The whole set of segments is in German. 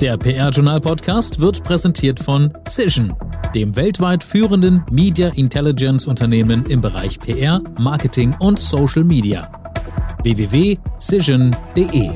Der PR-Journal-Podcast wird präsentiert von Cision, dem weltweit führenden Media Intelligence Unternehmen im Bereich PR, Marketing und Social Media. www.cision.de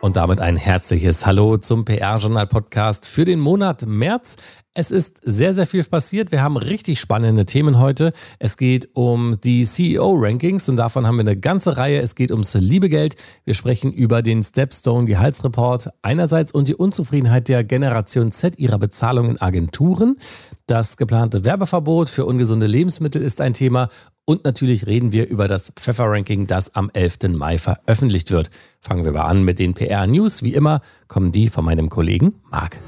Und damit ein herzliches Hallo zum PR-Journal-Podcast für den Monat März. Es ist sehr, sehr viel passiert. Wir haben richtig spannende Themen heute. Es geht um die CEO-Rankings und davon haben wir eine ganze Reihe. Es geht ums Liebegeld. Wir sprechen über den Stepstone-Gehaltsreport einerseits und die Unzufriedenheit der Generation Z ihrer Bezahlung in Agenturen. Das geplante Werbeverbot für ungesunde Lebensmittel ist ein Thema und natürlich reden wir über das Pfeffer-Ranking, das am 11. Mai veröffentlicht wird. Fangen wir mal an mit den PR-News. Wie immer kommen die von meinem Kollegen Marc.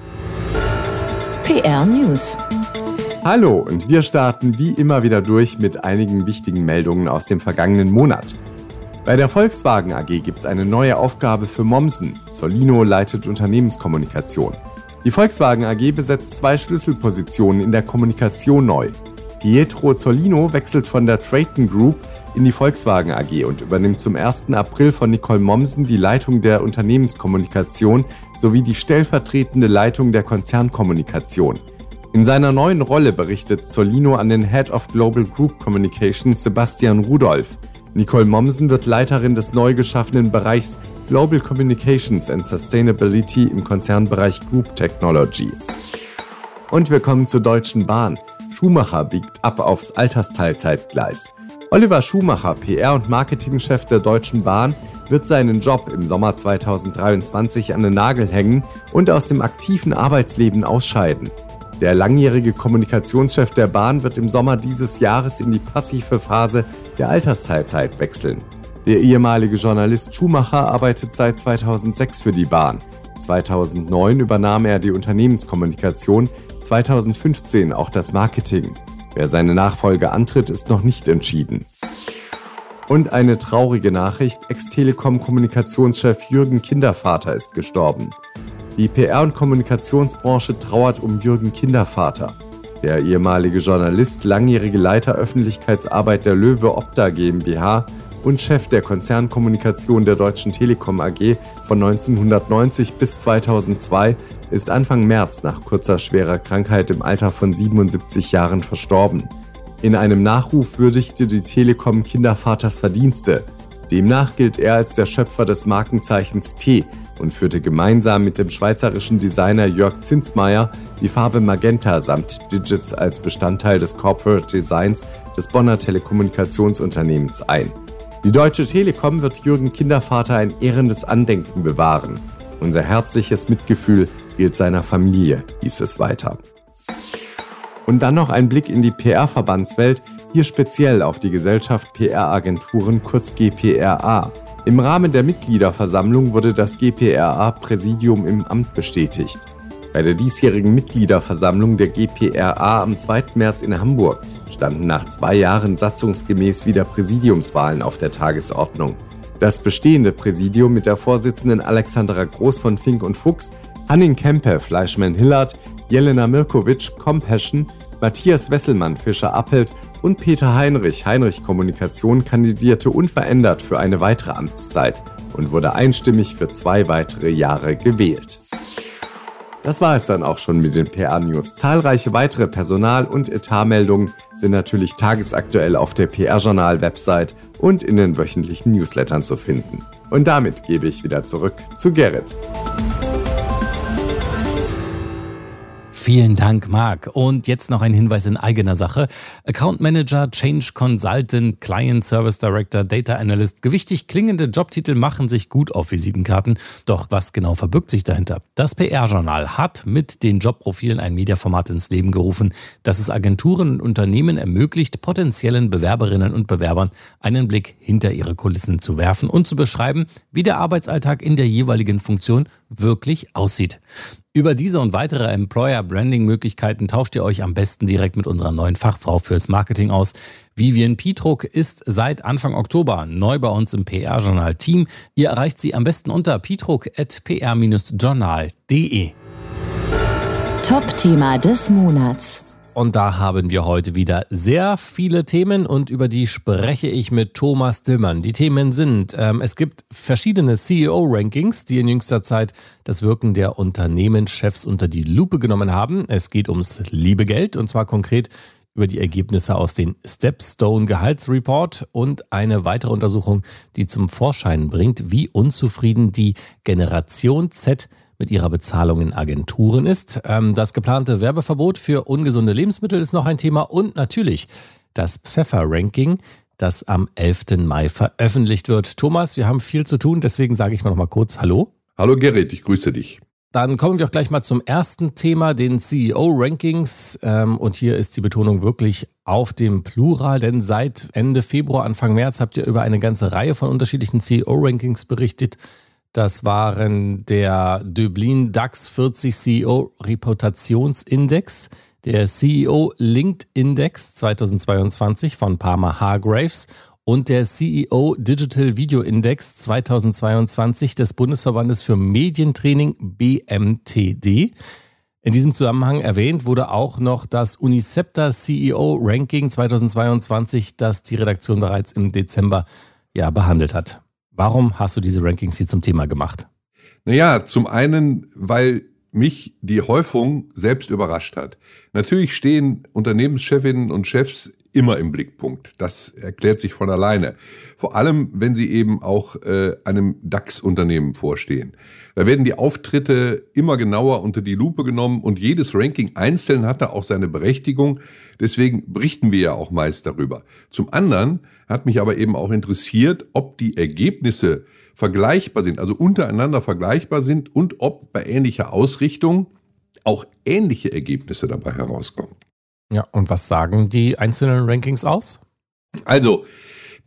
PR News. Hallo und wir starten wie immer wieder durch mit einigen wichtigen Meldungen aus dem vergangenen Monat. Bei der Volkswagen AG gibt es eine neue Aufgabe für Mommsen. Solino leitet Unternehmenskommunikation. Die Volkswagen AG besetzt zwei Schlüsselpositionen in der Kommunikation neu. Pietro Zollino wechselt von der Trayton Group in die Volkswagen AG und übernimmt zum 1. April von Nicole Mommsen die Leitung der Unternehmenskommunikation sowie die stellvertretende Leitung der Konzernkommunikation. In seiner neuen Rolle berichtet Zollino an den Head of Global Group Communications Sebastian Rudolph. Nicole Mommsen wird Leiterin des neu geschaffenen Bereichs Global Communications and Sustainability im Konzernbereich Group Technology. Und wir kommen zur Deutschen Bahn. Schumacher biegt ab aufs Altersteilzeitgleis. Oliver Schumacher, PR- und Marketingchef der Deutschen Bahn, wird seinen Job im Sommer 2023 an den Nagel hängen und aus dem aktiven Arbeitsleben ausscheiden. Der langjährige Kommunikationschef der Bahn wird im Sommer dieses Jahres in die passive Phase der Altersteilzeit wechseln. Der ehemalige Journalist Schumacher arbeitet seit 2006 für die Bahn. 2009 übernahm er die Unternehmenskommunikation, 2015 auch das Marketing. Wer seine Nachfolge antritt, ist noch nicht entschieden. Und eine traurige Nachricht, Ex-Telekom-Kommunikationschef Jürgen Kindervater ist gestorben. Die PR- und Kommunikationsbranche trauert um Jürgen Kindervater. Der ehemalige Journalist, langjährige Leiter Öffentlichkeitsarbeit der Löwe Opta GmbH und Chef der Konzernkommunikation der Deutschen Telekom AG von 1990 bis 2002, ist Anfang März nach kurzer schwerer Krankheit im Alter von 77 Jahren verstorben. In einem Nachruf würdigte die Telekom Kindervaters Verdienste. Demnach gilt er als der Schöpfer des Markenzeichens T und führte gemeinsam mit dem schweizerischen Designer Jörg Zinsmeier die Farbe Magenta samt Digits als Bestandteil des Corporate Designs des Bonner Telekommunikationsunternehmens ein. Die Deutsche Telekom wird Jürgen Kindervater ein ehrendes Andenken bewahren. Unser herzliches Mitgefühl gilt seiner Familie, hieß es weiter. Und dann noch ein Blick in die PR-Verbandswelt, hier speziell auf die Gesellschaft PR-Agenturen, kurz GPRA. Im Rahmen der Mitgliederversammlung wurde das GPRA-Präsidium im Amt bestätigt. Bei der diesjährigen Mitgliederversammlung der GPRA am 2. März in Hamburg standen nach zwei Jahren satzungsgemäß wieder Präsidiumswahlen auf der Tagesordnung. Das bestehende Präsidium mit der Vorsitzenden Alexandra Groß von Fink und Fuchs, Hanning Kempe, Fleischmann Hillard, Jelena Mirkovic, Compassion, Matthias Wesselmann, Fischer Appelt und Peter Heinrich, Heinrich Kommunikation, kandidierte unverändert für eine weitere Amtszeit und wurde einstimmig für zwei weitere Jahre gewählt. Das war es dann auch schon mit den PR-News. Zahlreiche weitere Personal- und Etatmeldungen sind natürlich tagesaktuell auf der PR-Journal-Website und in den wöchentlichen Newslettern zu finden. Und damit gebe ich wieder zurück zu Gerrit. Vielen Dank, Marc. Und jetzt noch ein Hinweis in eigener Sache. Account Manager, Change Consultant, Client Service Director, Data Analyst. Gewichtig klingende Jobtitel machen sich gut auf Visitenkarten. Doch was genau verbirgt sich dahinter? Das PR-Journal hat mit den Jobprofilen ein Mediaformat ins Leben gerufen, das es Agenturen und Unternehmen ermöglicht, potenziellen Bewerberinnen und Bewerbern einen Blick hinter ihre Kulissen zu werfen und zu beschreiben, wie der Arbeitsalltag in der jeweiligen Funktion wirklich aussieht. Über diese und weitere Employer-Branding-Möglichkeiten tauscht ihr euch am besten direkt mit unserer neuen Fachfrau fürs Marketing aus. Vivian Pietruck ist seit Anfang Oktober neu bei uns im PR-Journal-Team. Ihr erreicht sie am besten unter pietruck.pr-journal.de. Top-Thema des Monats. Und da haben wir heute wieder sehr viele Themen und über die spreche ich mit Thomas Dillmann. Die Themen sind, ähm, es gibt verschiedene CEO-Rankings, die in jüngster Zeit das Wirken der Unternehmenschefs unter die Lupe genommen haben. Es geht ums liebe Geld und zwar konkret über die Ergebnisse aus dem Stepstone Gehaltsreport und eine weitere Untersuchung, die zum Vorschein bringt, wie unzufrieden die Generation Z mit ihrer Bezahlung in Agenturen ist. Ähm, das geplante Werbeverbot für ungesunde Lebensmittel ist noch ein Thema und natürlich das Pfeffer-Ranking, das am 11. Mai veröffentlicht wird. Thomas, wir haben viel zu tun, deswegen sage ich mal noch mal kurz Hallo. Hallo Gerrit, ich grüße dich. Dann kommen wir auch gleich mal zum ersten Thema, den CEO-Rankings. Ähm, und hier ist die Betonung wirklich auf dem Plural, denn seit Ende Februar, Anfang März habt ihr über eine ganze Reihe von unterschiedlichen CEO-Rankings berichtet. Das waren der Dublin DAX 40 CEO Reputationsindex, der CEO Linked Index 2022 von Parma Hargraves und der CEO Digital Video Index 2022 des Bundesverbandes für Medientraining BMTD. In diesem Zusammenhang erwähnt wurde auch noch das Unicepta CEO Ranking 2022, das die Redaktion bereits im Dezember ja behandelt hat. Warum hast du diese Rankings hier zum Thema gemacht? Naja, zum einen, weil mich die Häufung selbst überrascht hat. Natürlich stehen Unternehmenschefinnen und Chefs immer im Blickpunkt. Das erklärt sich von alleine. Vor allem, wenn sie eben auch äh, einem DAX-Unternehmen vorstehen. Da werden die Auftritte immer genauer unter die Lupe genommen und jedes Ranking einzeln hat da auch seine Berechtigung. Deswegen berichten wir ja auch meist darüber. Zum anderen hat mich aber eben auch interessiert, ob die Ergebnisse vergleichbar sind, also untereinander vergleichbar sind und ob bei ähnlicher Ausrichtung auch ähnliche Ergebnisse dabei herauskommen. Ja, und was sagen die einzelnen Rankings aus? Also,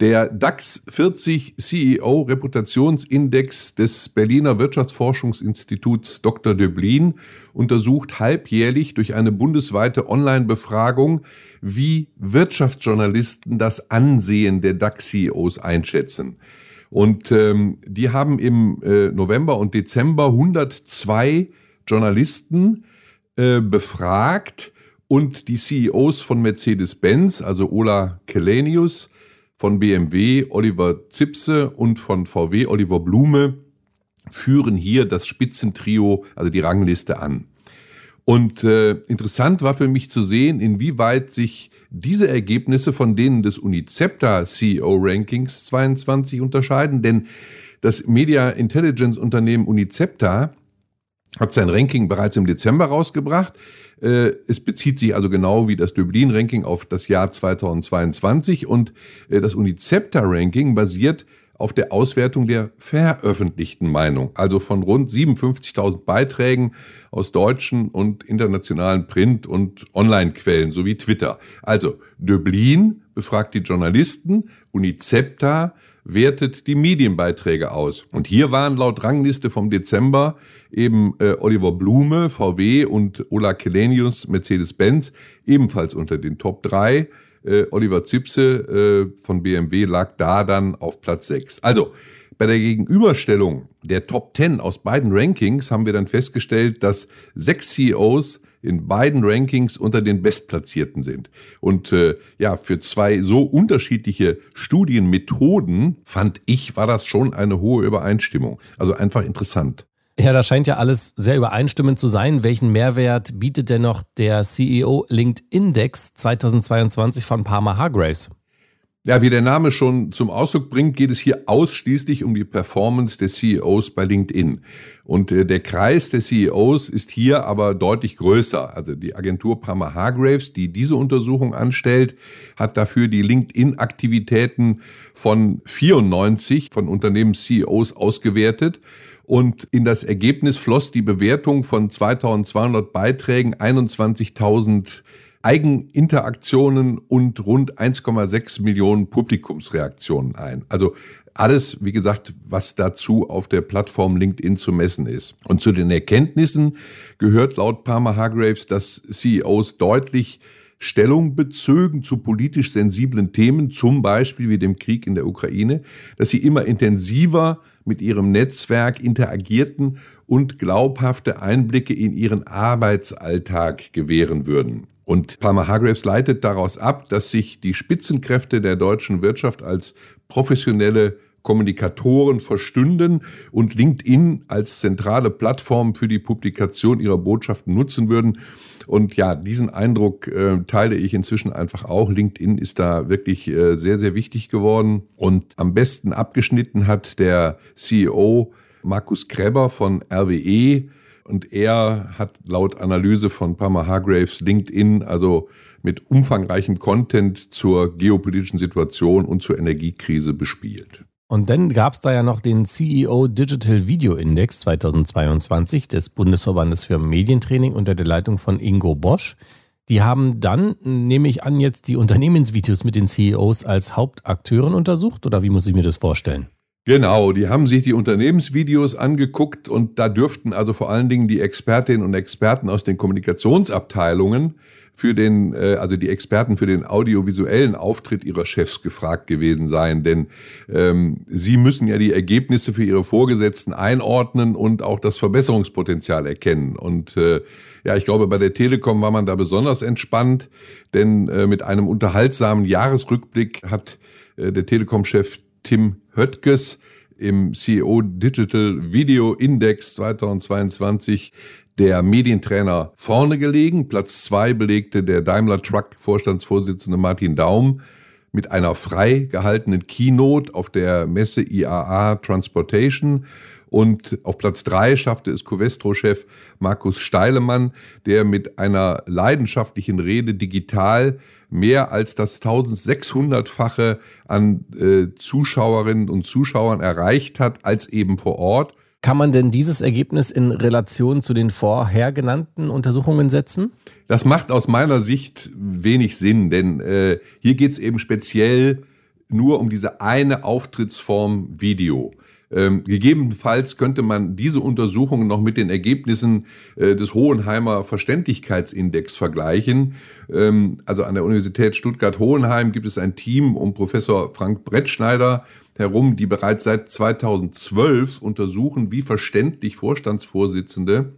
der DAX 40 CEO Reputationsindex des Berliner Wirtschaftsforschungsinstituts Dr. Döblin untersucht halbjährlich durch eine bundesweite Online-Befragung, wie Wirtschaftsjournalisten das Ansehen der DAX-CEOs einschätzen. Und ähm, die haben im äh, November und Dezember 102 Journalisten äh, befragt und die CEOs von Mercedes-Benz, also Ola Kelenius, von BMW Oliver Zipse und von VW Oliver Blume, führen hier das Spitzentrio, also die Rangliste an. Und äh, interessant war für mich zu sehen, inwieweit sich diese Ergebnisse von denen des Unicepta CEO Rankings 22 unterscheiden, denn das Media Intelligence Unternehmen Unicepta hat sein Ranking bereits im Dezember rausgebracht. Äh, es bezieht sich also genau wie das Dublin-Ranking auf das Jahr 2022 und äh, das Unicepta-Ranking basiert auf der Auswertung der veröffentlichten Meinung, also von rund 57.000 Beiträgen aus deutschen und internationalen Print- und Online-Quellen sowie Twitter. Also Dublin befragt die Journalisten, Unicepta wertet die Medienbeiträge aus. Und hier waren laut Rangliste vom Dezember eben äh, Oliver Blume, VW und Ola Kelenius, Mercedes-Benz, ebenfalls unter den Top 3 äh, Oliver Zipse äh, von BMW lag da dann auf Platz 6. Also bei der Gegenüberstellung der Top 10 aus beiden Rankings haben wir dann festgestellt, dass sechs CEOs in beiden Rankings unter den Bestplatzierten sind. Und äh, ja, für zwei so unterschiedliche Studienmethoden fand ich, war das schon eine hohe Übereinstimmung. Also einfach interessant. Ja, das scheint ja alles sehr übereinstimmend zu sein. Welchen Mehrwert bietet denn noch der CEO Linked Index 2022 von Parma Hargraves? Ja, wie der Name schon zum Ausdruck bringt, geht es hier ausschließlich um die Performance der CEOs bei LinkedIn. Und äh, der Kreis der CEOs ist hier aber deutlich größer. Also die Agentur Parma Hargraves, die diese Untersuchung anstellt, hat dafür die LinkedIn-Aktivitäten von 94 von Unternehmens-CEOs ausgewertet und in das Ergebnis floss die Bewertung von 2200 Beiträgen 21.000 Eigeninteraktionen und rund 1,6 Millionen Publikumsreaktionen ein. Also alles, wie gesagt, was dazu auf der Plattform LinkedIn zu messen ist. Und zu den Erkenntnissen gehört laut Parma Hargraves, dass CEOs deutlich Stellung bezögen zu politisch sensiblen Themen, zum Beispiel wie dem Krieg in der Ukraine, dass sie immer intensiver mit ihrem Netzwerk interagierten und glaubhafte Einblicke in ihren Arbeitsalltag gewähren würden. Und Palmer Hargraves leitet daraus ab, dass sich die Spitzenkräfte der deutschen Wirtschaft als professionelle Kommunikatoren verstünden und LinkedIn als zentrale Plattform für die Publikation ihrer Botschaften nutzen würden. Und ja, diesen Eindruck äh, teile ich inzwischen einfach auch. LinkedIn ist da wirklich äh, sehr, sehr wichtig geworden. Und am besten abgeschnitten hat der CEO Markus Kreber von RWE. Und er hat laut Analyse von Palmer Hargraves LinkedIn also mit umfangreichem Content zur geopolitischen Situation und zur Energiekrise bespielt. Und dann gab es da ja noch den CEO Digital Video Index 2022 des Bundesverbandes für Medientraining unter der Leitung von Ingo Bosch. Die haben dann, nehme ich an, jetzt die Unternehmensvideos mit den CEOs als Hauptakteuren untersucht oder wie muss ich mir das vorstellen? Genau, die haben sich die Unternehmensvideos angeguckt und da dürften also vor allen Dingen die Expertinnen und Experten aus den Kommunikationsabteilungen für den, äh, also die Experten für den audiovisuellen Auftritt ihrer Chefs gefragt gewesen sein. Denn ähm, sie müssen ja die Ergebnisse für ihre Vorgesetzten einordnen und auch das Verbesserungspotenzial erkennen. Und äh, ja, ich glaube, bei der Telekom war man da besonders entspannt, denn äh, mit einem unterhaltsamen Jahresrückblick hat äh, der Telekom-Chef Tim Höttges im CEO Digital Video Index 2022 der Medientrainer vorne gelegen. Platz zwei belegte der Daimler Truck Vorstandsvorsitzende Martin Daum mit einer frei gehaltenen Keynote auf der Messe IAA Transportation. Und auf Platz drei schaffte es Covestro-Chef Markus Steilemann, der mit einer leidenschaftlichen Rede digital mehr als das 1600-fache an äh, Zuschauerinnen und Zuschauern erreicht hat, als eben vor Ort. Kann man denn dieses Ergebnis in Relation zu den vorher genannten Untersuchungen setzen? Das macht aus meiner Sicht wenig Sinn, denn äh, hier geht es eben speziell nur um diese eine Auftrittsform Video. Ähm, gegebenenfalls könnte man diese Untersuchungen noch mit den Ergebnissen äh, des Hohenheimer Verständlichkeitsindex vergleichen. Ähm, also an der Universität Stuttgart-Hohenheim gibt es ein Team um Professor Frank Brettschneider herum, die bereits seit 2012 untersuchen, wie verständlich Vorstandsvorsitzende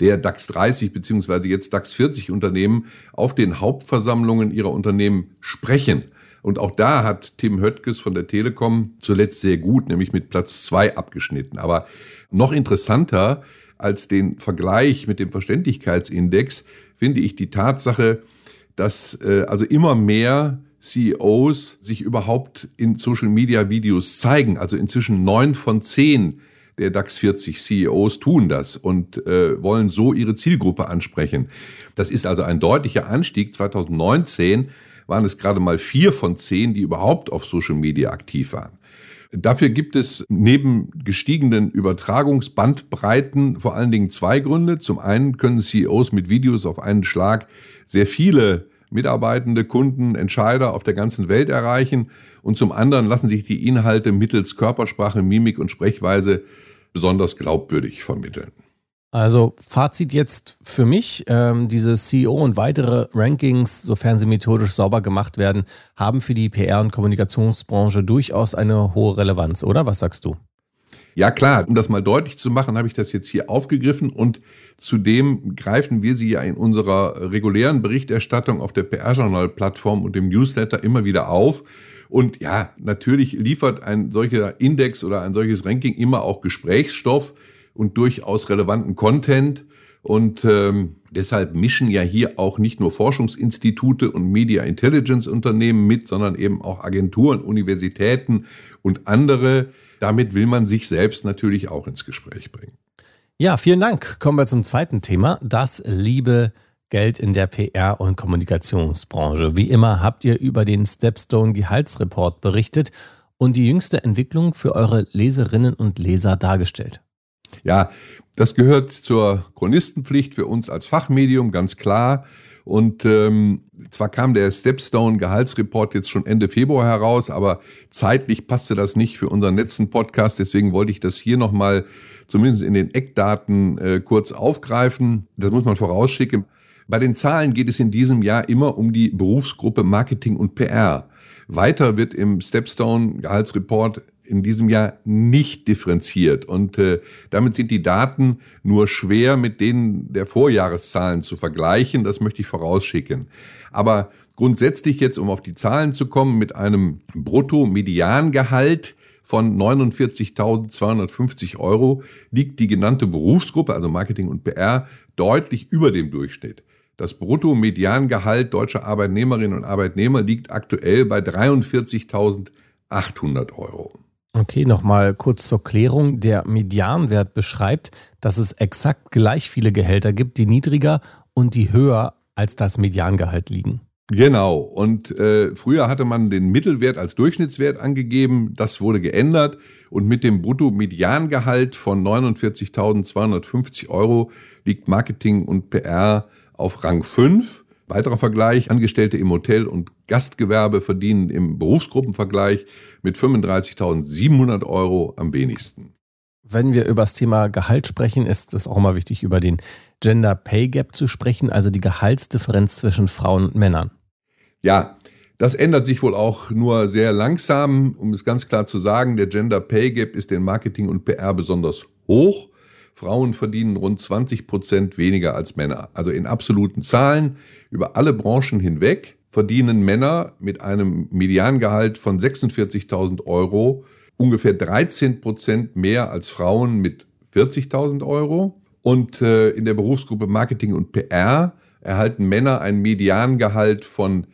der DAX 30 beziehungsweise jetzt DAX 40 Unternehmen auf den Hauptversammlungen ihrer Unternehmen sprechen. Und auch da hat Tim Höttges von der Telekom zuletzt sehr gut, nämlich mit Platz zwei abgeschnitten. Aber noch interessanter als den Vergleich mit dem Verständlichkeitsindex finde ich die Tatsache, dass äh, also immer mehr CEOs sich überhaupt in Social Media Videos zeigen. Also inzwischen neun von zehn der DAX 40 CEOs tun das und äh, wollen so ihre Zielgruppe ansprechen. Das ist also ein deutlicher Anstieg. 2019 waren es gerade mal vier von zehn, die überhaupt auf Social Media aktiv waren. Dafür gibt es neben gestiegenen Übertragungsbandbreiten vor allen Dingen zwei Gründe. Zum einen können CEOs mit Videos auf einen Schlag sehr viele Mitarbeitende, Kunden, Entscheider auf der ganzen Welt erreichen. Und zum anderen lassen sich die Inhalte mittels Körpersprache, Mimik und Sprechweise besonders glaubwürdig vermitteln. Also Fazit jetzt für mich, ähm, diese CEO und weitere Rankings, sofern sie methodisch sauber gemacht werden, haben für die PR- und Kommunikationsbranche durchaus eine hohe Relevanz, oder? Was sagst du? Ja klar, um das mal deutlich zu machen, habe ich das jetzt hier aufgegriffen und zudem greifen wir sie ja in unserer regulären Berichterstattung auf der PR-Journal-Plattform und im Newsletter immer wieder auf. Und ja, natürlich liefert ein solcher Index oder ein solches Ranking immer auch Gesprächsstoff und durchaus relevanten Content. Und ähm, deshalb mischen ja hier auch nicht nur Forschungsinstitute und Media Intelligence Unternehmen mit, sondern eben auch Agenturen, Universitäten und andere. Damit will man sich selbst natürlich auch ins Gespräch bringen. Ja, vielen Dank. Kommen wir zum zweiten Thema. Das liebe Geld in der PR- und Kommunikationsbranche. Wie immer habt ihr über den Stepstone Gehaltsreport berichtet und die jüngste Entwicklung für eure Leserinnen und Leser dargestellt. Ja, das gehört zur Chronistenpflicht für uns als Fachmedium, ganz klar. Und ähm, zwar kam der Stepstone Gehaltsreport jetzt schon Ende Februar heraus, aber zeitlich passte das nicht für unseren letzten Podcast. Deswegen wollte ich das hier nochmal zumindest in den Eckdaten äh, kurz aufgreifen. Das muss man vorausschicken. Bei den Zahlen geht es in diesem Jahr immer um die Berufsgruppe Marketing und PR. Weiter wird im Stepstone Gehaltsreport in diesem Jahr nicht differenziert. Und äh, damit sind die Daten nur schwer mit denen der Vorjahreszahlen zu vergleichen. Das möchte ich vorausschicken. Aber grundsätzlich jetzt, um auf die Zahlen zu kommen, mit einem Brutto-Mediangehalt von 49.250 Euro liegt die genannte Berufsgruppe, also Marketing und PR, deutlich über dem Durchschnitt. Das Brutto-Mediangehalt deutscher Arbeitnehmerinnen und Arbeitnehmer liegt aktuell bei 43.800 Euro. Okay, nochmal kurz zur Klärung. Der Medianwert beschreibt, dass es exakt gleich viele Gehälter gibt, die niedriger und die höher als das Mediangehalt liegen. Genau. Und äh, früher hatte man den Mittelwert als Durchschnittswert angegeben. Das wurde geändert. Und mit dem Brutto-Mediangehalt von 49.250 Euro liegt Marketing und PR auf Rang 5. Weiterer Vergleich, Angestellte im Hotel- und Gastgewerbe verdienen im Berufsgruppenvergleich mit 35.700 Euro am wenigsten. Wenn wir über das Thema Gehalt sprechen, ist es auch mal wichtig, über den Gender Pay Gap zu sprechen, also die Gehaltsdifferenz zwischen Frauen und Männern. Ja, das ändert sich wohl auch nur sehr langsam. Um es ganz klar zu sagen, der Gender Pay Gap ist in Marketing und PR besonders hoch. Frauen verdienen rund 20 Prozent weniger als Männer. Also in absoluten Zahlen über alle Branchen hinweg verdienen Männer mit einem Mediangehalt von 46.000 Euro ungefähr 13 Prozent mehr als Frauen mit 40.000 Euro. Und äh, in der Berufsgruppe Marketing und PR erhalten Männer ein Mediangehalt von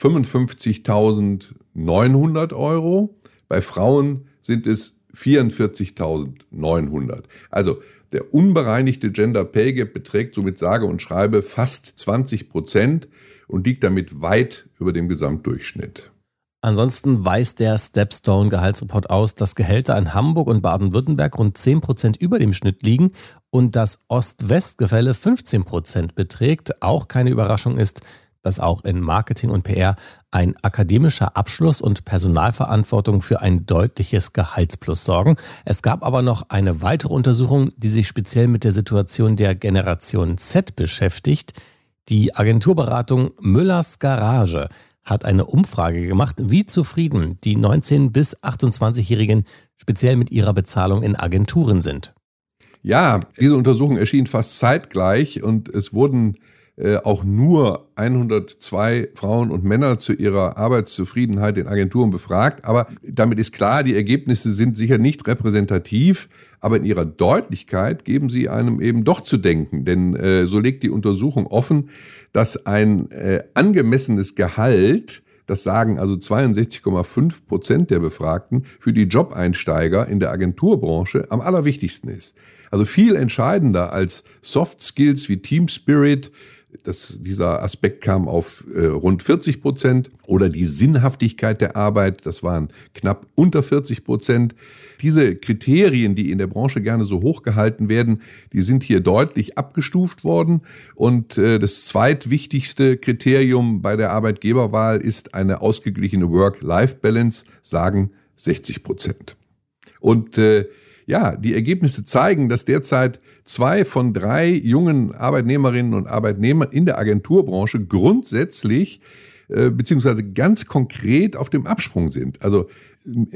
55.900 Euro. Bei Frauen sind es 44.900. Also der unbereinigte Gender Pay Gap beträgt somit sage und schreibe fast 20 Prozent und liegt damit weit über dem Gesamtdurchschnitt. Ansonsten weist der Stepstone Gehaltsreport aus, dass Gehälter in Hamburg und Baden-Württemberg rund 10 Prozent über dem Schnitt liegen und das Ost-West-Gefälle 15 Prozent beträgt. Auch keine Überraschung ist, dass auch in Marketing und PR ein akademischer Abschluss und Personalverantwortung für ein deutliches Gehaltsplus sorgen. Es gab aber noch eine weitere Untersuchung, die sich speziell mit der Situation der Generation Z beschäftigt. Die Agenturberatung Müllers Garage hat eine Umfrage gemacht, wie zufrieden die 19- bis 28-Jährigen speziell mit ihrer Bezahlung in Agenturen sind. Ja, diese Untersuchung erschien fast zeitgleich und es wurden äh, auch nur 102 Frauen und Männer zu ihrer Arbeitszufriedenheit in Agenturen befragt. Aber damit ist klar, die Ergebnisse sind sicher nicht repräsentativ, aber in ihrer Deutlichkeit geben sie einem eben doch zu denken. Denn äh, so legt die Untersuchung offen, dass ein äh, angemessenes Gehalt das sagen also 62,5 Prozent der Befragten für die Jobeinsteiger in der Agenturbranche am allerwichtigsten ist. Also viel entscheidender als Soft Skills wie Team Spirit, das, dieser Aspekt kam auf äh, rund 40 Prozent oder die Sinnhaftigkeit der Arbeit, das waren knapp unter 40 Prozent. Diese Kriterien, die in der Branche gerne so hoch gehalten werden, die sind hier deutlich abgestuft worden. Und äh, das zweitwichtigste Kriterium bei der Arbeitgeberwahl ist eine ausgeglichene Work-Life-Balance, sagen 60 Prozent. Und äh, ja, die Ergebnisse zeigen, dass derzeit zwei von drei jungen Arbeitnehmerinnen und Arbeitnehmern in der Agenturbranche grundsätzlich äh, beziehungsweise ganz konkret auf dem Absprung sind. Also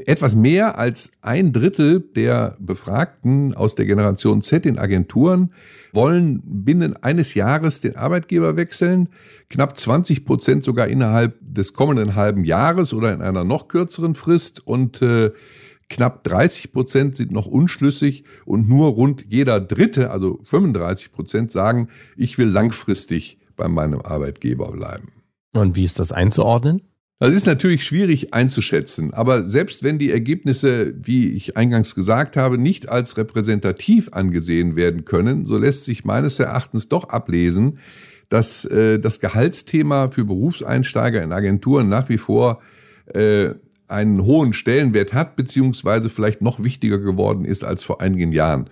etwas mehr als ein Drittel der Befragten aus der Generation Z in Agenturen wollen binnen eines Jahres den Arbeitgeber wechseln. Knapp 20 Prozent sogar innerhalb des kommenden halben Jahres oder in einer noch kürzeren Frist und äh, Knapp 30 Prozent sind noch unschlüssig und nur rund jeder Dritte, also 35 Prozent, sagen, ich will langfristig bei meinem Arbeitgeber bleiben. Und wie ist das einzuordnen? Das ist natürlich schwierig einzuschätzen, aber selbst wenn die Ergebnisse, wie ich eingangs gesagt habe, nicht als repräsentativ angesehen werden können, so lässt sich meines Erachtens doch ablesen, dass äh, das Gehaltsthema für Berufseinsteiger in Agenturen nach wie vor äh, einen hohen Stellenwert hat, beziehungsweise vielleicht noch wichtiger geworden ist als vor einigen Jahren.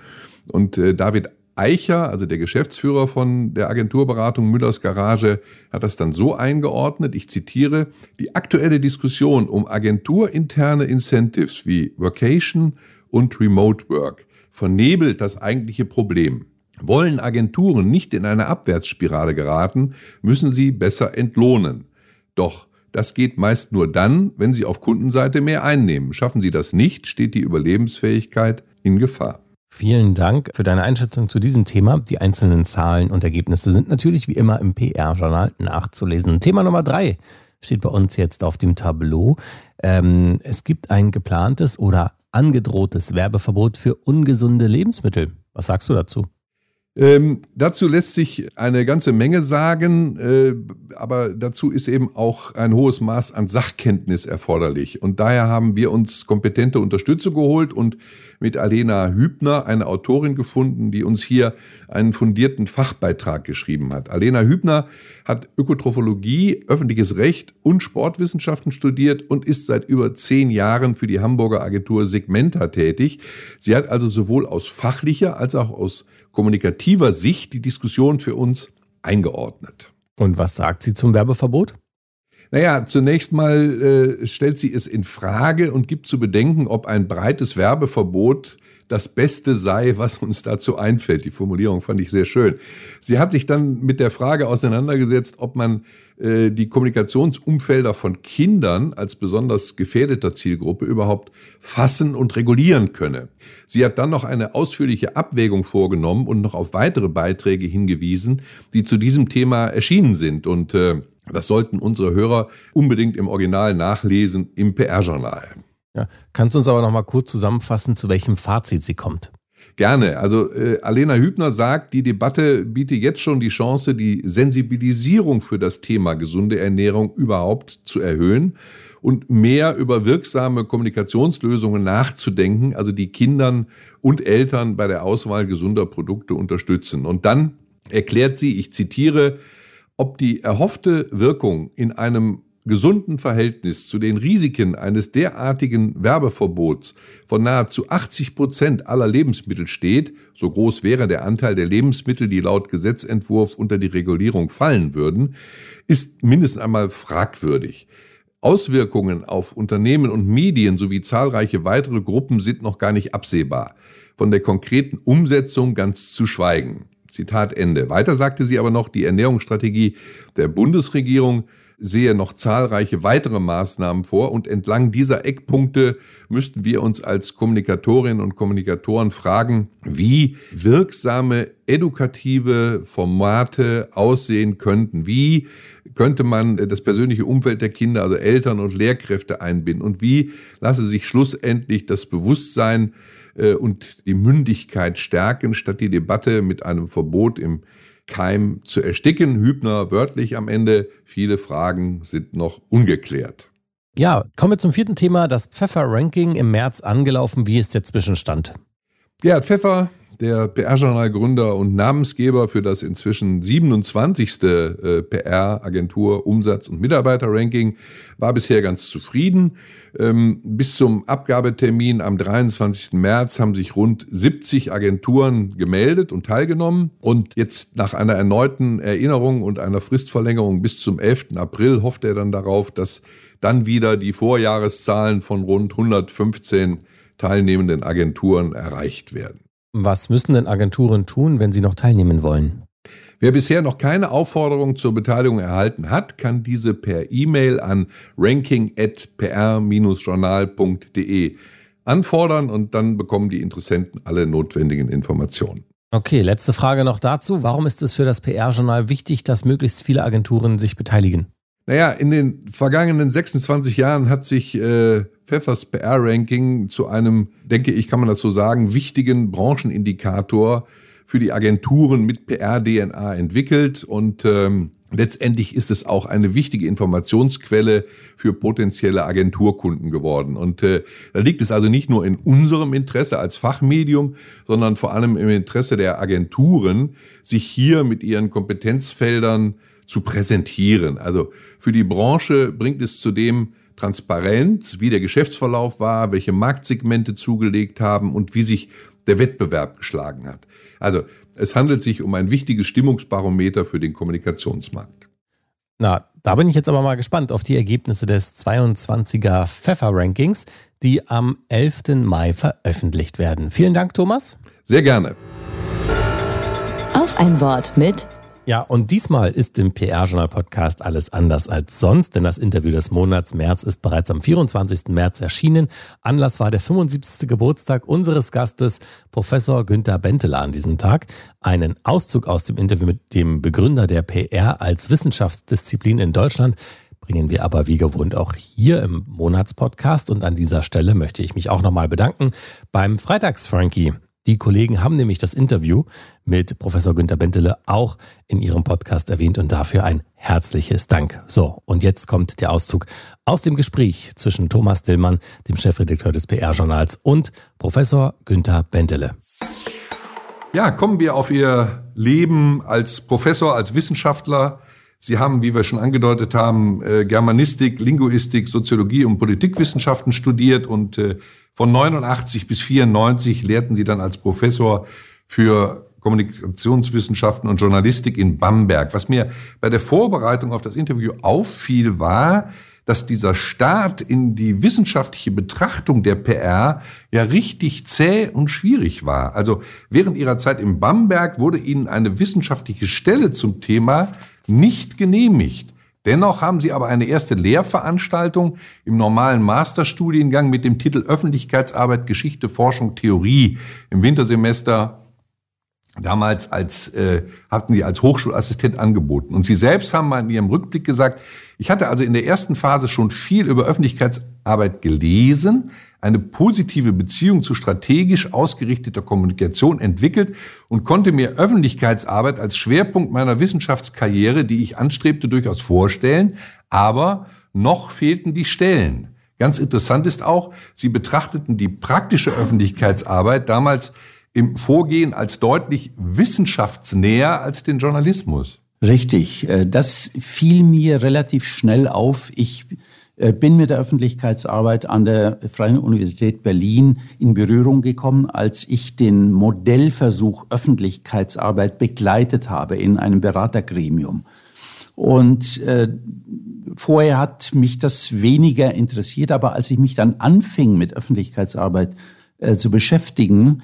Und äh, David Eicher, also der Geschäftsführer von der Agenturberatung Müllers Garage, hat das dann so eingeordnet, ich zitiere, die aktuelle Diskussion um agenturinterne Incentives wie Workation und Remote Work vernebelt das eigentliche Problem. Wollen Agenturen nicht in eine Abwärtsspirale geraten, müssen sie besser entlohnen. Doch Das geht meist nur dann, wenn Sie auf Kundenseite mehr einnehmen. Schaffen Sie das nicht, steht die Überlebensfähigkeit in Gefahr. Vielen Dank für deine Einschätzung zu diesem Thema. Die einzelnen Zahlen und Ergebnisse sind natürlich wie immer im PR-Journal nachzulesen. Thema Nummer drei steht bei uns jetzt auf dem Tableau. Ähm, es gibt ein geplantes oder angedrohtes Werbeverbot für ungesunde Lebensmittel. Was sagst du dazu? Ähm, dazu lässt sich eine ganze Menge sagen, äh, aber dazu ist eben auch ein hohes Maß an Sachkenntnis erforderlich. Und daher haben wir uns kompetente Unterstützung geholt und mit Alena Hübner eine Autorin gefunden, die uns hier einen fundierten Fachbeitrag geschrieben hat. Alena Hübner hat Ökotrophologie, öffentliches Recht und Sportwissenschaften studiert und ist seit über zehn Jahren für die Hamburger Agentur Segmenta tätig. Sie hat also sowohl aus fachlicher als auch aus kommunikativer Sicht die Diskussion für uns eingeordnet. Und was sagt sie zum Werbeverbot? Naja, zunächst mal äh, stellt sie es in Frage und gibt zu bedenken, ob ein breites Werbeverbot das Beste sei, was uns dazu einfällt. Die Formulierung fand ich sehr schön. Sie hat sich dann mit der Frage auseinandergesetzt, ob man äh, die Kommunikationsumfelder von Kindern als besonders gefährdeter Zielgruppe überhaupt fassen und regulieren könne. Sie hat dann noch eine ausführliche Abwägung vorgenommen und noch auf weitere Beiträge hingewiesen, die zu diesem Thema erschienen sind. Und äh, das sollten unsere Hörer unbedingt im Original nachlesen im PR-Journal. Ja. Kannst du uns aber noch mal kurz zusammenfassen, zu welchem Fazit sie kommt? Gerne. Also äh, Alena Hübner sagt, die Debatte biete jetzt schon die Chance, die Sensibilisierung für das Thema gesunde Ernährung überhaupt zu erhöhen und mehr über wirksame Kommunikationslösungen nachzudenken, also die Kindern und Eltern bei der Auswahl gesunder Produkte unterstützen. Und dann erklärt sie, ich zitiere, ob die erhoffte Wirkung in einem gesunden Verhältnis zu den Risiken eines derartigen Werbeverbots von nahezu 80 Prozent aller Lebensmittel steht, so groß wäre der Anteil der Lebensmittel, die laut Gesetzentwurf unter die Regulierung fallen würden, ist mindestens einmal fragwürdig. Auswirkungen auf Unternehmen und Medien sowie zahlreiche weitere Gruppen sind noch gar nicht absehbar. Von der konkreten Umsetzung ganz zu schweigen. Zitat Ende. Weiter sagte sie aber noch, die Ernährungsstrategie der Bundesregierung sehe noch zahlreiche weitere Maßnahmen vor und entlang dieser Eckpunkte müssten wir uns als Kommunikatorinnen und Kommunikatoren fragen, wie wirksame edukative Formate aussehen könnten, wie könnte man das persönliche Umfeld der Kinder, also Eltern und Lehrkräfte einbinden? Und wie lasse sich schlussendlich das Bewusstsein äh, und die Mündigkeit stärken, statt die Debatte mit einem Verbot im Keim zu ersticken. Hübner wörtlich am Ende. Viele Fragen sind noch ungeklärt. Ja, kommen wir zum vierten Thema. Das Pfeffer-Ranking im März angelaufen. Wie ist der Zwischenstand? Gerhard Pfeffer, der PR-Journal-Gründer und Namensgeber für das inzwischen 27. Äh, PR-Agentur Umsatz- und Mitarbeiter-Ranking, war bisher ganz zufrieden. Ähm, bis zum Abgabetermin am 23. März haben sich rund 70 Agenturen gemeldet und teilgenommen. Und jetzt nach einer erneuten Erinnerung und einer Fristverlängerung bis zum 11. April hofft er dann darauf, dass dann wieder die Vorjahreszahlen von rund 115 teilnehmenden Agenturen erreicht werden. Was müssen denn Agenturen tun, wenn sie noch teilnehmen wollen? Wer bisher noch keine Aufforderung zur Beteiligung erhalten hat, kann diese per E-Mail an ranking.pr-journal.de anfordern und dann bekommen die Interessenten alle notwendigen Informationen. Okay, letzte Frage noch dazu. Warum ist es für das PR-Journal wichtig, dass möglichst viele Agenturen sich beteiligen? Naja, in den vergangenen 26 Jahren hat sich äh, Pfeffers PR-Ranking zu einem, denke ich, kann man das so sagen, wichtigen Branchenindikator für die Agenturen mit PR-DNA entwickelt und ähm, letztendlich ist es auch eine wichtige Informationsquelle für potenzielle Agenturkunden geworden. Und äh, da liegt es also nicht nur in unserem Interesse als Fachmedium, sondern vor allem im Interesse der Agenturen, sich hier mit ihren Kompetenzfeldern zu präsentieren. Also für die Branche bringt es zudem Transparenz, wie der Geschäftsverlauf war, welche Marktsegmente zugelegt haben und wie sich der Wettbewerb geschlagen hat. Also es handelt sich um ein wichtiges Stimmungsbarometer für den Kommunikationsmarkt. Na, da bin ich jetzt aber mal gespannt auf die Ergebnisse des 22er Pfeffer-Rankings, die am 11. Mai veröffentlicht werden. Vielen Dank, Thomas. Sehr gerne. Auf ein Wort mit Ja, und diesmal ist im PR-Journal-Podcast alles anders als sonst, denn das Interview des Monats März ist bereits am 24. März erschienen. Anlass war der 75. Geburtstag unseres Gastes, Professor Günther Benteler, an diesem Tag. Einen Auszug aus dem Interview mit dem Begründer der PR als Wissenschaftsdisziplin in Deutschland bringen wir aber wie gewohnt auch hier im Monatspodcast. Und an dieser Stelle möchte ich mich auch nochmal bedanken beim Freitags-Frankie. Die Kollegen haben nämlich das Interview mit Professor Günter Bentele auch in ihrem Podcast erwähnt und dafür ein herzliches Dank. So, und jetzt kommt der Auszug aus dem Gespräch zwischen Thomas Dillmann, dem Chefredakteur des PR-Journals, und Professor Günter Bentele. Ja, kommen wir auf Ihr Leben als Professor, als Wissenschaftler. Sie haben, wie wir schon angedeutet haben, äh, Germanistik, Linguistik, Soziologie und Politikwissenschaften studiert und äh, von 89 bis 94 lehrten sie dann als Professor für Kommunikationswissenschaften und Journalistik in Bamberg. Was mir bei der Vorbereitung auf das Interview auffiel, war, dass dieser Start in die wissenschaftliche Betrachtung der PR ja richtig zäh und schwierig war. Also während ihrer Zeit in Bamberg wurde ihnen eine wissenschaftliche Stelle zum Thema nicht genehmigt. Dennoch haben sie aber eine erste Lehrveranstaltung im normalen Masterstudiengang mit dem Titel Öffentlichkeitsarbeit, Geschichte, Forschung, Theorie im Wintersemester damals als äh, hatten sie als Hochschulassistent angeboten. Und sie selbst haben mal in ihrem Rückblick gesagt, ich hatte also in der ersten Phase schon viel über Öffentlichkeitsarbeit gelesen, eine positive Beziehung zu strategisch ausgerichteter Kommunikation entwickelt und konnte mir Öffentlichkeitsarbeit als Schwerpunkt meiner Wissenschaftskarriere, die ich anstrebte, durchaus vorstellen, aber noch fehlten die Stellen. Ganz interessant ist auch, sie betrachteten die praktische Öffentlichkeitsarbeit damals im Vorgehen als deutlich wissenschaftsnäher als den Journalismus. Richtig, äh, das fiel mir relativ schnell auf. Ich äh, bin mit der Öffentlichkeitsarbeit an der Freien Universität Berlin in Berührung gekommen, als ich den Modellversuch Öffentlichkeitsarbeit begleitet habe in einem Beratergremium. Und äh, vorher hat mich das weniger interessiert, aber als ich mich dann anfing mit Öffentlichkeitsarbeit äh, zu beschäftigen,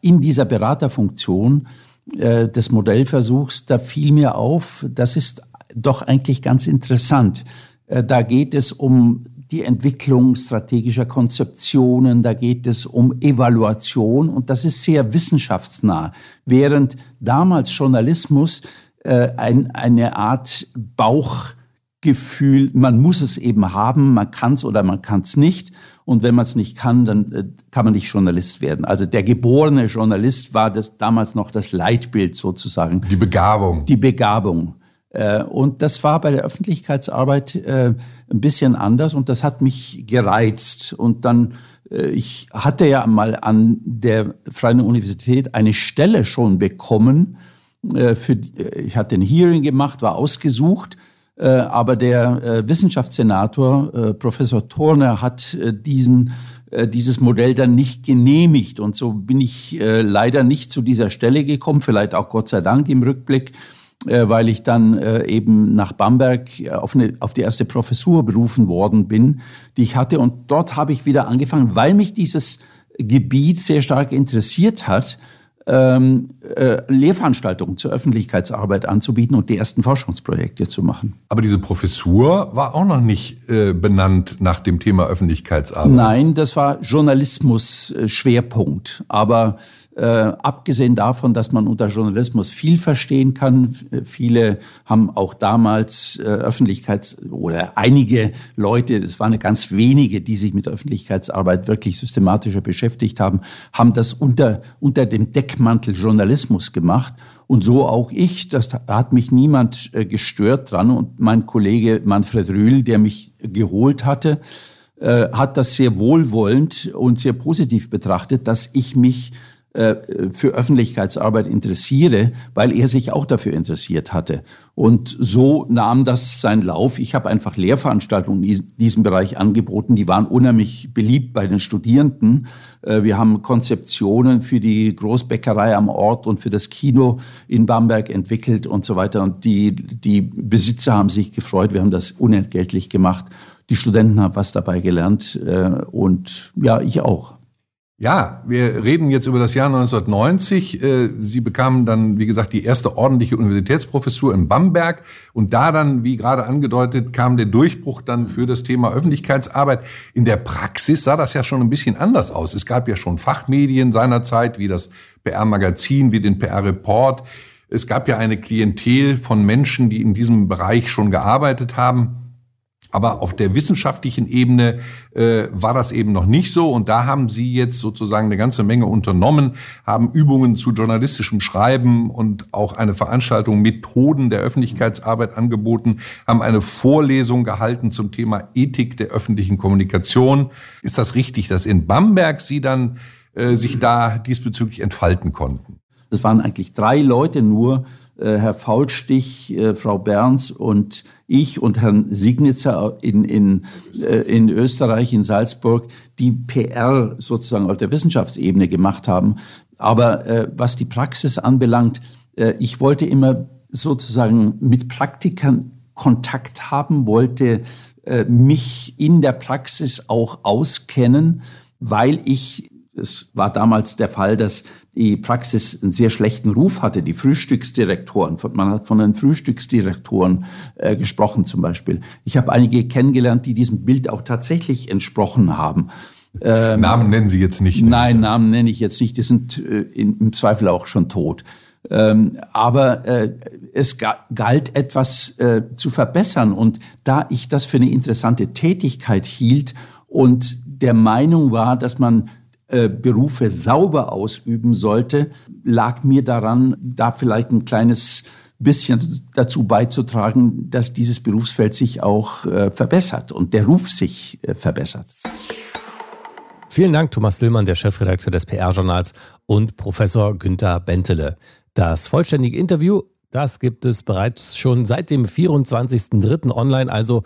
in dieser Beraterfunktion äh, des Modellversuchs, da fiel mir auf, das ist doch eigentlich ganz interessant. Äh, da geht es um die Entwicklung strategischer Konzeptionen, da geht es um Evaluation und das ist sehr wissenschaftsnah. Während damals Journalismus äh, ein, eine Art Bauchgefühl, man muss es eben haben, man kann es oder man kann es nicht. Und wenn man es nicht kann, dann äh, kann man nicht Journalist werden. Also der geborene Journalist war das damals noch das Leitbild sozusagen. Die Begabung. Die Begabung. Äh, und das war bei der Öffentlichkeitsarbeit äh, ein bisschen anders und das hat mich gereizt. Und dann, äh, ich hatte ja mal an der Freien Universität eine Stelle schon bekommen. Für, ich hatte ein Hearing gemacht, war ausgesucht. Aber der Wissenschaftssenator, Professor Turner, hat diesen dieses Modell dann nicht genehmigt. Und so bin ich leider nicht zu dieser Stelle gekommen, vielleicht auch Gott sei Dank im Rückblick. Äh, weil ich dann äh, eben nach Bamberg äh, auf, eine, auf die erste Professur berufen worden bin, die ich hatte. Und dort habe ich wieder angefangen, weil mich dieses Gebiet sehr stark interessiert hat, ähm, äh, Lehrveranstaltungen zur Öffentlichkeitsarbeit anzubieten und die ersten Forschungsprojekte zu machen. Aber diese Professur war auch noch nicht äh, benannt nach dem Thema Öffentlichkeitsarbeit. Nein, das war Journalismus-Schwerpunkt. Aber äh, abgesehen davon, dass man unter Journalismus viel verstehen kann, viele haben auch damals äh, Öffentlichkeits- oder einige Leute, es waren ganz wenige, die sich mit Öffentlichkeitsarbeit wirklich systematischer beschäftigt haben, haben das unter, unter dem Deckmantel Journalismus gemacht. Und so auch ich, das hat mich niemand äh, gestört dran. Und mein Kollege Manfred Rühl, der mich geholt hatte, äh, hat das sehr wohlwollend und sehr positiv betrachtet, dass ich mich äh, für Öffentlichkeitsarbeit interessiere, weil er sich auch dafür interessiert hatte. Und so nahm das seinen Lauf. Ich habe einfach Lehrveranstaltungen in diesem Bereich angeboten. Die waren unheimlich beliebt bei den Studierenden. Äh, wir haben Konzeptionen für die Großbäckerei am Ort und für das Kino in Bamberg entwickelt und so weiter. Und die, die Besitzer haben sich gefreut. Wir haben das unentgeltlich gemacht. Die Studenten haben was dabei gelernt äh, und ja, ich auch. Ja, wir reden jetzt über das Jahr 1990. Äh, Sie bekamen dann, wie gesagt, die erste ordentliche Universitätsprofessur in Bamberg. Und da dann, wie gerade angedeutet, kam der Durchbruch dann für das Thema Öffentlichkeitsarbeit. In der Praxis sah das ja schon ein bisschen anders aus. Es gab ja schon Fachmedien seinerzeit, wie das PR-Magazin, wie den PR-Report. Es gab ja eine Klientel von Menschen, die in diesem Bereich schon gearbeitet haben. Aber auf der wissenschaftlichen Ebene äh, war das eben noch nicht so. Und da haben Sie jetzt sozusagen eine ganze Menge unternommen, haben Übungen zu journalistischem Schreiben und auch eine Veranstaltung Methoden der Öffentlichkeitsarbeit angeboten, haben eine Vorlesung gehalten zum Thema Ethik der öffentlichen Kommunikation. Ist das richtig, dass in Bamberg Sie dann äh, sich da diesbezüglich entfalten konnten? Es waren eigentlich drei Leute nur, Herr Faulstich, äh, Frau Berns und ich und Herrn Signitzer in, in, äh, in Österreich, in Salzburg, die PR sozusagen auf der Wissenschaftsebene gemacht haben. Aber äh, was die Praxis anbelangt, äh, ich wollte immer sozusagen mit Praktikern Kontakt haben, wollte äh, mich in der Praxis auch auskennen, weil ich es war damals der Fall, dass die Praxis einen sehr schlechten Ruf hatte, die Frühstücksdirektoren. Man hat von den Frühstücksdirektoren äh, gesprochen zum Beispiel. Ich habe einige kennengelernt, die diesem Bild auch tatsächlich entsprochen haben. Ähm, Namen nennen Sie jetzt nicht. Nein, Namen nenne ich jetzt nicht. Die sind äh, im Zweifel auch schon tot. Ähm, aber äh, es galt etwas äh, zu verbessern. Und da ich das für eine interessante Tätigkeit hielt und der Meinung war, dass man äh, Berufe sauber ausüben sollte, lag mir daran, da vielleicht ein kleines bisschen dazu beizutragen, dass dieses Berufsfeld sich auch äh, verbessert und der Ruf sich äh, verbessert. Vielen Dank, Thomas Dillmann, der Chefredakteur des PR-Journals und Professor Günther Bentele. Das vollständige Interview, das gibt es bereits schon seit dem 24.03. online, also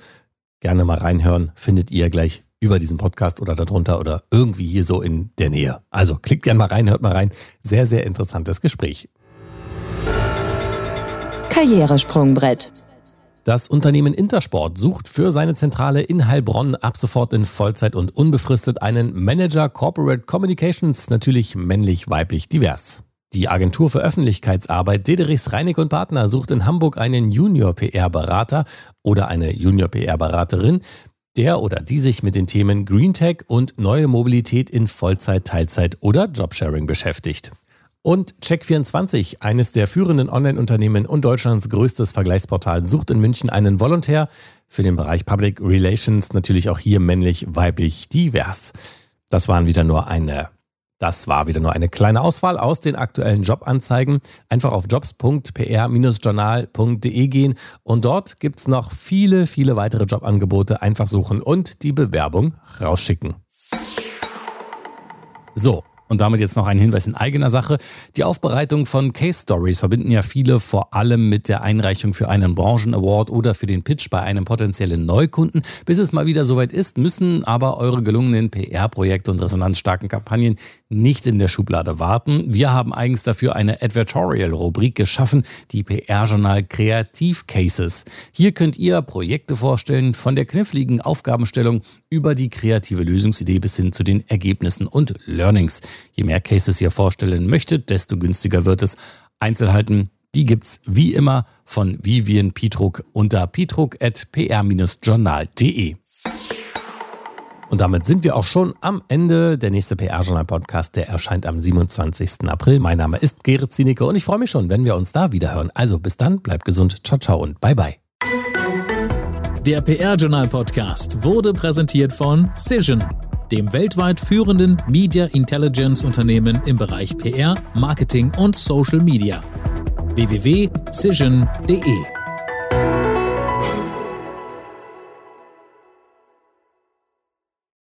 gerne mal reinhören, findet ihr gleich über diesen Podcast oder darunter oder irgendwie hier so in der Nähe. Also klickt gerne mal rein, hört mal rein. Sehr, sehr interessantes Gespräch. Karrieresprungbrett. Das Unternehmen Intersport sucht für seine Zentrale in Heilbronn ab sofort in Vollzeit und unbefristet einen Manager Corporate Communications, natürlich männlich, weiblich, divers. Die Agentur für Öffentlichkeitsarbeit Dederichs Reinig und Partner sucht in Hamburg einen Junior PR-Berater oder eine Junior PR-Beraterin, der oder die sich mit den Themen Green Tech und neue Mobilität in Vollzeit, Teilzeit oder Jobsharing beschäftigt. Und Check24, eines der führenden Online-Unternehmen und Deutschlands größtes Vergleichsportal, sucht in München einen Volontär für den Bereich Public Relations, natürlich auch hier männlich, weiblich, divers. Das waren wieder nur eine das war wieder nur eine kleine Auswahl aus den aktuellen Jobanzeigen. Einfach auf jobs.pr-journal.de gehen und dort gibt es noch viele, viele weitere Jobangebote. Einfach suchen und die Bewerbung rausschicken. So, und damit jetzt noch ein Hinweis in eigener Sache. Die Aufbereitung von Case Stories verbinden ja viele vor allem mit der Einreichung für einen Branchen-Award oder für den Pitch bei einem potenziellen Neukunden. Bis es mal wieder soweit ist, müssen aber eure gelungenen PR-Projekte und resonanzstarken Kampagnen nicht in der Schublade warten. Wir haben eigens dafür eine Advertorial-Rubrik geschaffen, die PR-Journal Kreativ Cases. Hier könnt ihr Projekte vorstellen, von der kniffligen Aufgabenstellung über die kreative Lösungsidee bis hin zu den Ergebnissen und Learnings. Je mehr Cases ihr vorstellen möchtet, desto günstiger wird es. Einzelheiten, die gibt's wie immer von Vivian Pietruck unter pietruck.pr-journal.de. Und damit sind wir auch schon am Ende. Der nächste PR-Journal-Podcast, der erscheint am 27. April. Mein Name ist Gerrit Zienicke und ich freue mich schon, wenn wir uns da wieder hören. Also bis dann, bleibt gesund, ciao, ciao und bye, bye. Der PR-Journal-Podcast wurde präsentiert von Cision, dem weltweit führenden Media Intelligence Unternehmen im Bereich PR, Marketing und Social Media. www.cision.de